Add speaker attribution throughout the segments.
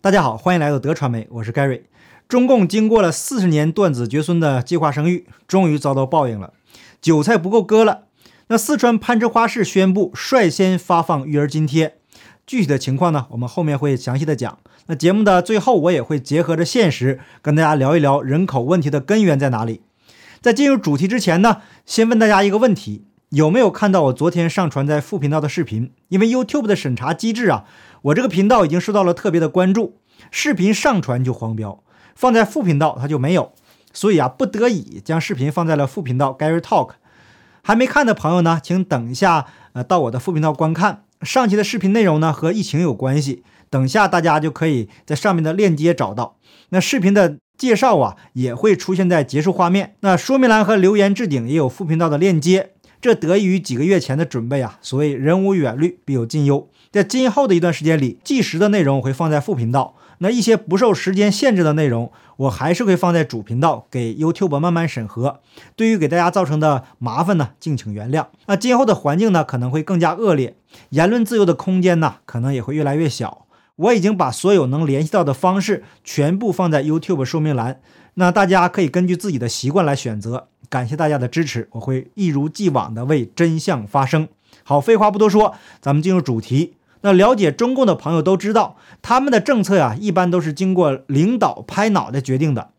Speaker 1: 大家好，欢迎来到德传媒，我是 Gary。中共经过了四十年断子绝孙的计划生育，终于遭到报应了，韭菜不够割了。那四川攀枝花市宣布率先发放育儿津贴，具体的情况呢，我们后面会详细的讲。那节目的最后，我也会结合着现实，跟大家聊一聊人口问题的根源在哪里。在进入主题之前呢，先问大家一个问题：有没有看到我昨天上传在副频道的视频？因为 YouTube 的审查机制啊。我这个频道已经受到了特别的关注，视频上传就黄标，放在副频道它就没有，所以啊，不得已将视频放在了副频道 Gary Talk。还没看的朋友呢，请等一下，呃，到我的副频道观看。上期的视频内容呢和疫情有关系，等下大家就可以在上面的链接找到。那视频的介绍啊也会出现在结束画面，那说明栏和留言置顶也有副频道的链接。这得益于几个月前的准备啊，所谓人无远虑，必有近忧。在今后的一段时间里，计时的内容我会放在副频道，那一些不受时间限制的内容，我还是会放在主频道给 YouTube 慢慢审核。对于给大家造成的麻烦呢，敬请原谅。那今后的环境呢，可能会更加恶劣，言论自由的空间呢，可能也会越来越小。我已经把所有能联系到的方式全部放在 YouTube 说明栏，那大家可以根据自己的习惯来选择。感谢大家的支持，我会一如既往的为真相发声。好，废话不多说，咱们进入主题。那了解中共的朋友都知道，他们的政策呀，一般都是经过领导拍脑袋决定的。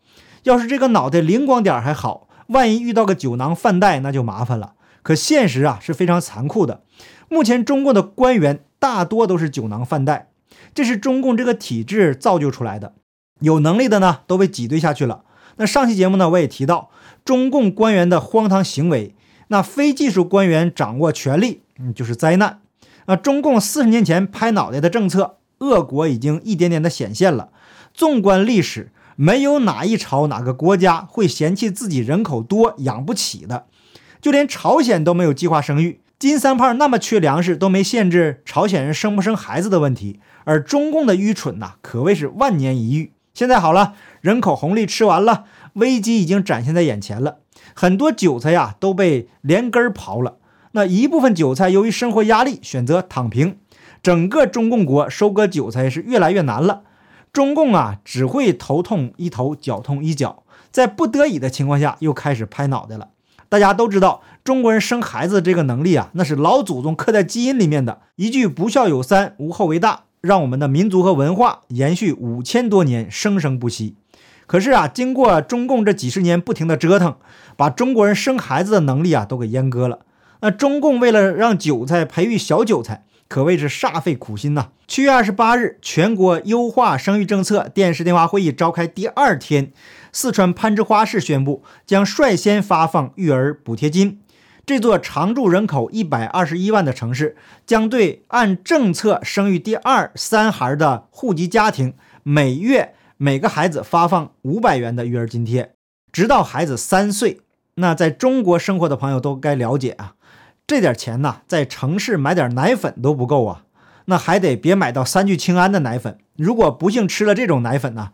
Speaker 1: 要是这个脑袋灵光点还好，万一遇到个酒囊饭袋，那就麻烦了。可现实啊是非常残酷的。目前中共的官员大多都是酒囊饭袋，这是中共这个体制造就出来的。有能力的呢都被挤兑下去了。那上期节目呢我也提到，中共官员的荒唐行为，那非技术官员掌握权力，嗯，就是灾难。那中共四十年前拍脑袋的政策，恶果已经一点点的显现了。纵观历史，没有哪一朝哪个国家会嫌弃自己人口多养不起的，就连朝鲜都没有计划生育。金三胖那么缺粮食，都没限制朝鲜人生不生孩子的问题。而中共的愚蠢呐，可谓是万年一遇。现在好了，人口红利吃完了，危机已经展现在眼前了，很多韭菜呀都被连根刨了。那一部分韭菜由于生活压力选择躺平，整个中共国收割韭菜是越来越难了。中共啊只会头痛一头，脚痛一脚，在不得已的情况下又开始拍脑袋了。大家都知道，中国人生孩子这个能力啊，那是老祖宗刻在基因里面的。一句“不孝有三，无后为大”，让我们的民族和文化延续五千多年，生生不息。可是啊，经过中共这几十年不停的折腾，把中国人生孩子的能力啊都给阉割了。那中共为了让韭菜培育小韭菜，可谓是煞费苦心呐。七月二十八日，全国优化生育政策电视电话会议召开第二天，四川攀枝花市宣布将率先发放育儿补贴金。这座常住人口一百二十一万的城市，将对按政策生育第二三孩的户籍家庭，每月每个孩子发放五百元的育儿津贴，直到孩子三岁。那在中国生活的朋友都该了解啊。这点钱呢，在城市买点奶粉都不够啊，那还得别买到三聚氰胺的奶粉。如果不幸吃了这种奶粉呢，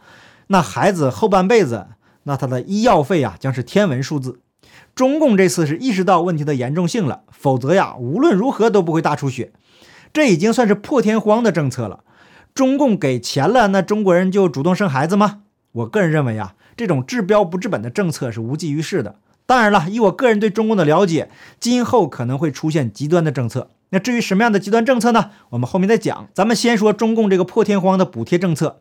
Speaker 1: 那孩子后半辈子，那他的医药费啊将是天文数字。中共这次是意识到问题的严重性了，否则呀，无论如何都不会大出血。这已经算是破天荒的政策了。中共给钱了，那中国人就主动生孩子吗？我个人认为啊，这种治标不治本的政策是无济于事的。当然了，以我个人对中共的了解，今后可能会出现极端的政策。那至于什么样的极端政策呢？我们后面再讲。咱们先说中共这个破天荒的补贴政策。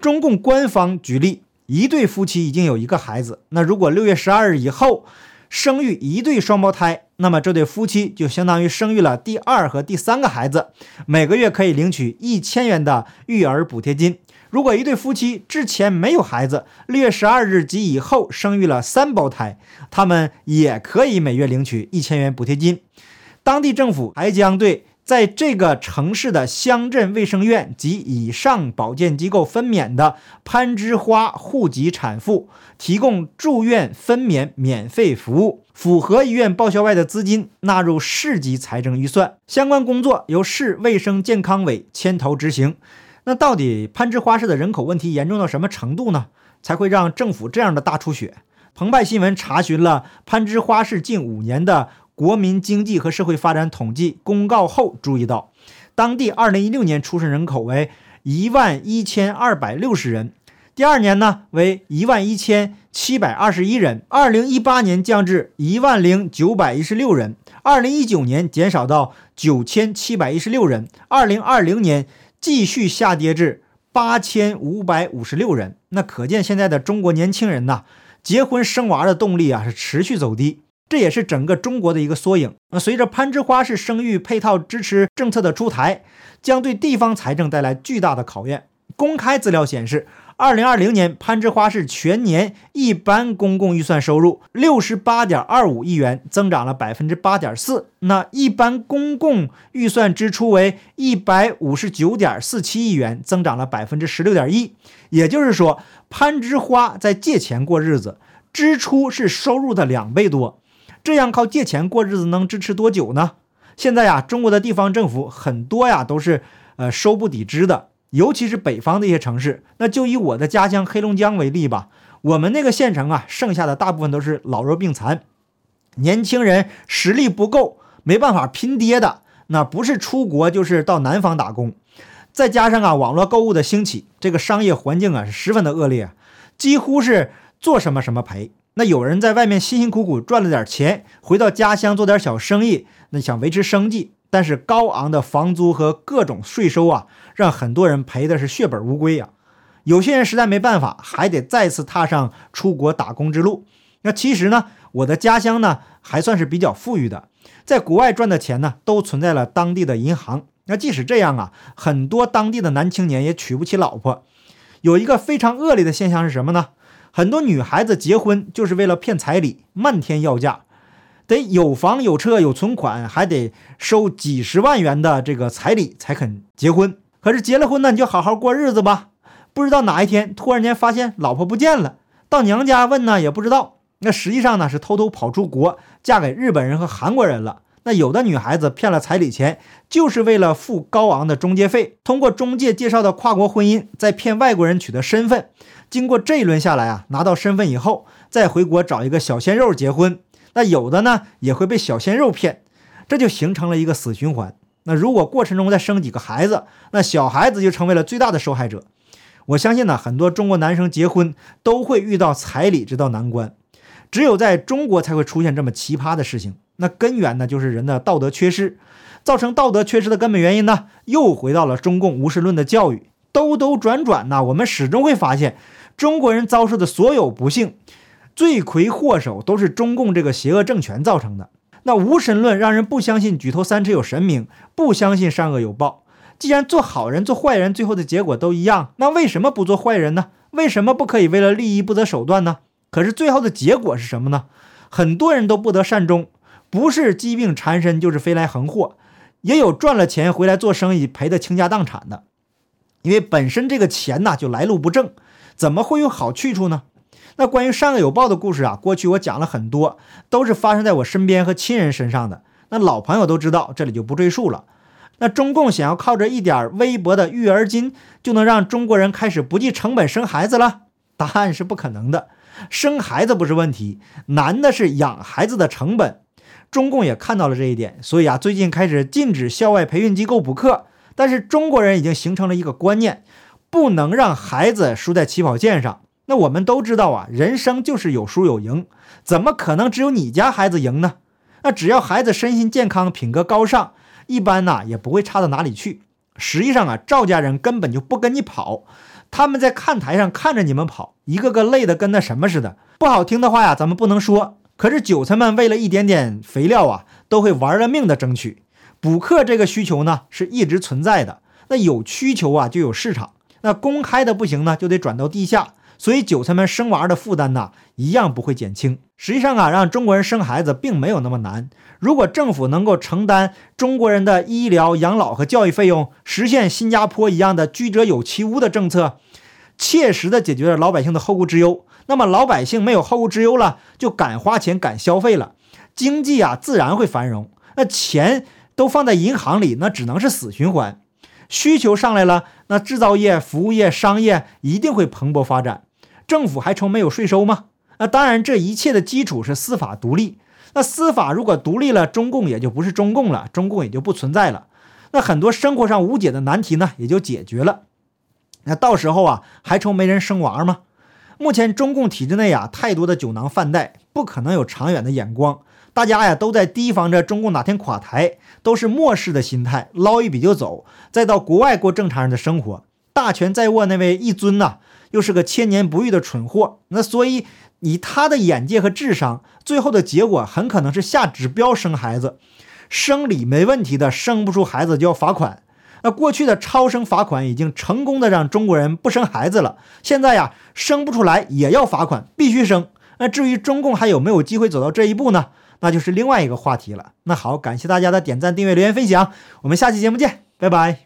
Speaker 1: 中共官方举例，一对夫妻已经有一个孩子，那如果六月十二日以后生育一对双胞胎，那么这对夫妻就相当于生育了第二和第三个孩子，每个月可以领取一千元的育儿补贴金。如果一对夫妻之前没有孩子，六月十二日及以后生育了三胞胎，他们也可以每月领取一千元补贴金。当地政府还将对在这个城市的乡镇卫生院及以上保健机构分娩的攀枝花户籍产妇提供住院分娩免费服务，符合医院报销外的资金纳入市级财政预算。相关工作由市卫生健康委牵头执行。那到底攀枝花市的人口问题严重到什么程度呢？才会让政府这样的大出血？澎湃新闻查询了攀枝花市近五年的国民经济和社会发展统计公告后，注意到，当地2016年出生人口为一万一千二百六十人，第二年呢为一万一千七百二十一人，二零一八年降至一万零九百一十六人，二零一九年减少到九千七百一十六人，二零二零年继续下跌至八千五百五十六人。那可见现在的中国年轻人呐，结婚生娃的动力啊是持续走低。这也是整个中国的一个缩影。那随着攀枝花式生育配套支持政策的出台，将对地方财政带来巨大的考验。公开资料显示，二零二零年攀枝花市全年一般公共预算收入六十八点二五亿元，增长了百分之八点四。那一般公共预算支出为一百五十九点四七亿元，增长了百分之十六点一。也就是说，攀枝花在借钱过日子，支出是收入的两倍多。这样靠借钱过日子能支持多久呢？现在呀，中国的地方政府很多呀都是呃收不抵支的，尤其是北方的一些城市。那就以我的家乡黑龙江为例吧，我们那个县城啊，剩下的大部分都是老弱病残，年轻人实力不够，没办法拼爹的，那不是出国就是到南方打工。再加上啊，网络购物的兴起，这个商业环境啊是十分的恶劣，几乎是做什么什么赔。那有人在外面辛辛苦苦赚了点钱，回到家乡做点小生意，那想维持生计，但是高昂的房租和各种税收啊，让很多人赔的是血本无归呀。有些人实在没办法，还得再次踏上出国打工之路。那其实呢，我的家乡呢还算是比较富裕的，在国外赚的钱呢都存在了当地的银行。那即使这样啊，很多当地的男青年也娶不起老婆。有一个非常恶劣的现象是什么呢？很多女孩子结婚就是为了骗彩礼，漫天要价，得有房有车有存款，还得收几十万元的这个彩礼才肯结婚。可是结了婚呢，你就好好过日子吧。不知道哪一天突然间发现老婆不见了，到娘家问呢也不知道。那实际上呢是偷偷跑出国，嫁给日本人和韩国人了。那有的女孩子骗了彩礼钱，就是为了付高昂的中介费，通过中介介绍的跨国婚姻，再骗外国人取得身份。经过这一轮下来啊，拿到身份以后，再回国找一个小鲜肉结婚。那有的呢也会被小鲜肉骗，这就形成了一个死循环。那如果过程中再生几个孩子，那小孩子就成为了最大的受害者。我相信呢，很多中国男生结婚都会遇到彩礼这道难关，只有在中国才会出现这么奇葩的事情。那根源呢，就是人的道德缺失，造成道德缺失的根本原因呢，又回到了中共无神论的教育。兜兜转转呢，我们始终会发现。中国人遭受的所有不幸，罪魁祸首都是中共这个邪恶政权造成的。那无神论让人不相信举头三尺有神明，不相信善恶有报。既然做好人做坏人最后的结果都一样，那为什么不做坏人呢？为什么不可以为了利益不择手段呢？可是最后的结果是什么呢？很多人都不得善终，不是疾病缠身，就是飞来横祸，也有赚了钱回来做生意赔得倾家荡产的。因为本身这个钱呐就来路不正。怎么会有好去处呢？那关于善恶有报的故事啊，过去我讲了很多，都是发生在我身边和亲人身上的。那老朋友都知道，这里就不赘述了。那中共想要靠着一点微薄的育儿金，就能让中国人开始不计成本生孩子了？答案是不可能的。生孩子不是问题，难的是养孩子的成本。中共也看到了这一点，所以啊，最近开始禁止校外培训机构补课。但是中国人已经形成了一个观念。不能让孩子输在起跑线上。那我们都知道啊，人生就是有输有赢，怎么可能只有你家孩子赢呢？那只要孩子身心健康、品格高尚，一般呢也不会差到哪里去。实际上啊，赵家人根本就不跟你跑，他们在看台上看着你们跑，一个个累得跟那什么似的。不好听的话呀，咱们不能说。可是韭菜们为了一点点肥料啊，都会玩了命的争取。补课这个需求呢，是一直存在的。那有需求啊，就有市场。那公开的不行呢，就得转到地下，所以韭菜们生娃的负担呢，一样不会减轻。实际上啊，让中国人生孩子并没有那么难。如果政府能够承担中国人的医疗、养老和教育费用，实现新加坡一样的居者有其屋的政策，切实的解决了老百姓的后顾之忧，那么老百姓没有后顾之忧了，就敢花钱、敢消费了，经济啊自然会繁荣。那钱都放在银行里，那只能是死循环。需求上来了，那制造业、服务业、商业一定会蓬勃发展。政府还愁没有税收吗？那当然，这一切的基础是司法独立。那司法如果独立了，中共也就不是中共了，中共也就不存在了。那很多生活上无解的难题呢，也就解决了。那到时候啊，还愁没人生娃吗？目前中共体制内啊，太多的酒囊饭袋，不可能有长远的眼光。大家呀，都在提防着中共哪天垮台，都是漠视的心态，捞一笔就走，再到国外过正常人的生活。大权在握那位一尊呐，又是个千年不遇的蠢货。那所以以他的眼界和智商，最后的结果很可能是下指标生孩子，生理没问题的，生不出孩子就要罚款。那过去的超生罚款已经成功的让中国人不生孩子了，现在呀，生不出来也要罚款，必须生。那至于中共还有没有机会走到这一步呢？那就是另外一个话题了。那好，感谢大家的点赞、订阅、留言、分享，我们下期节目见，拜拜。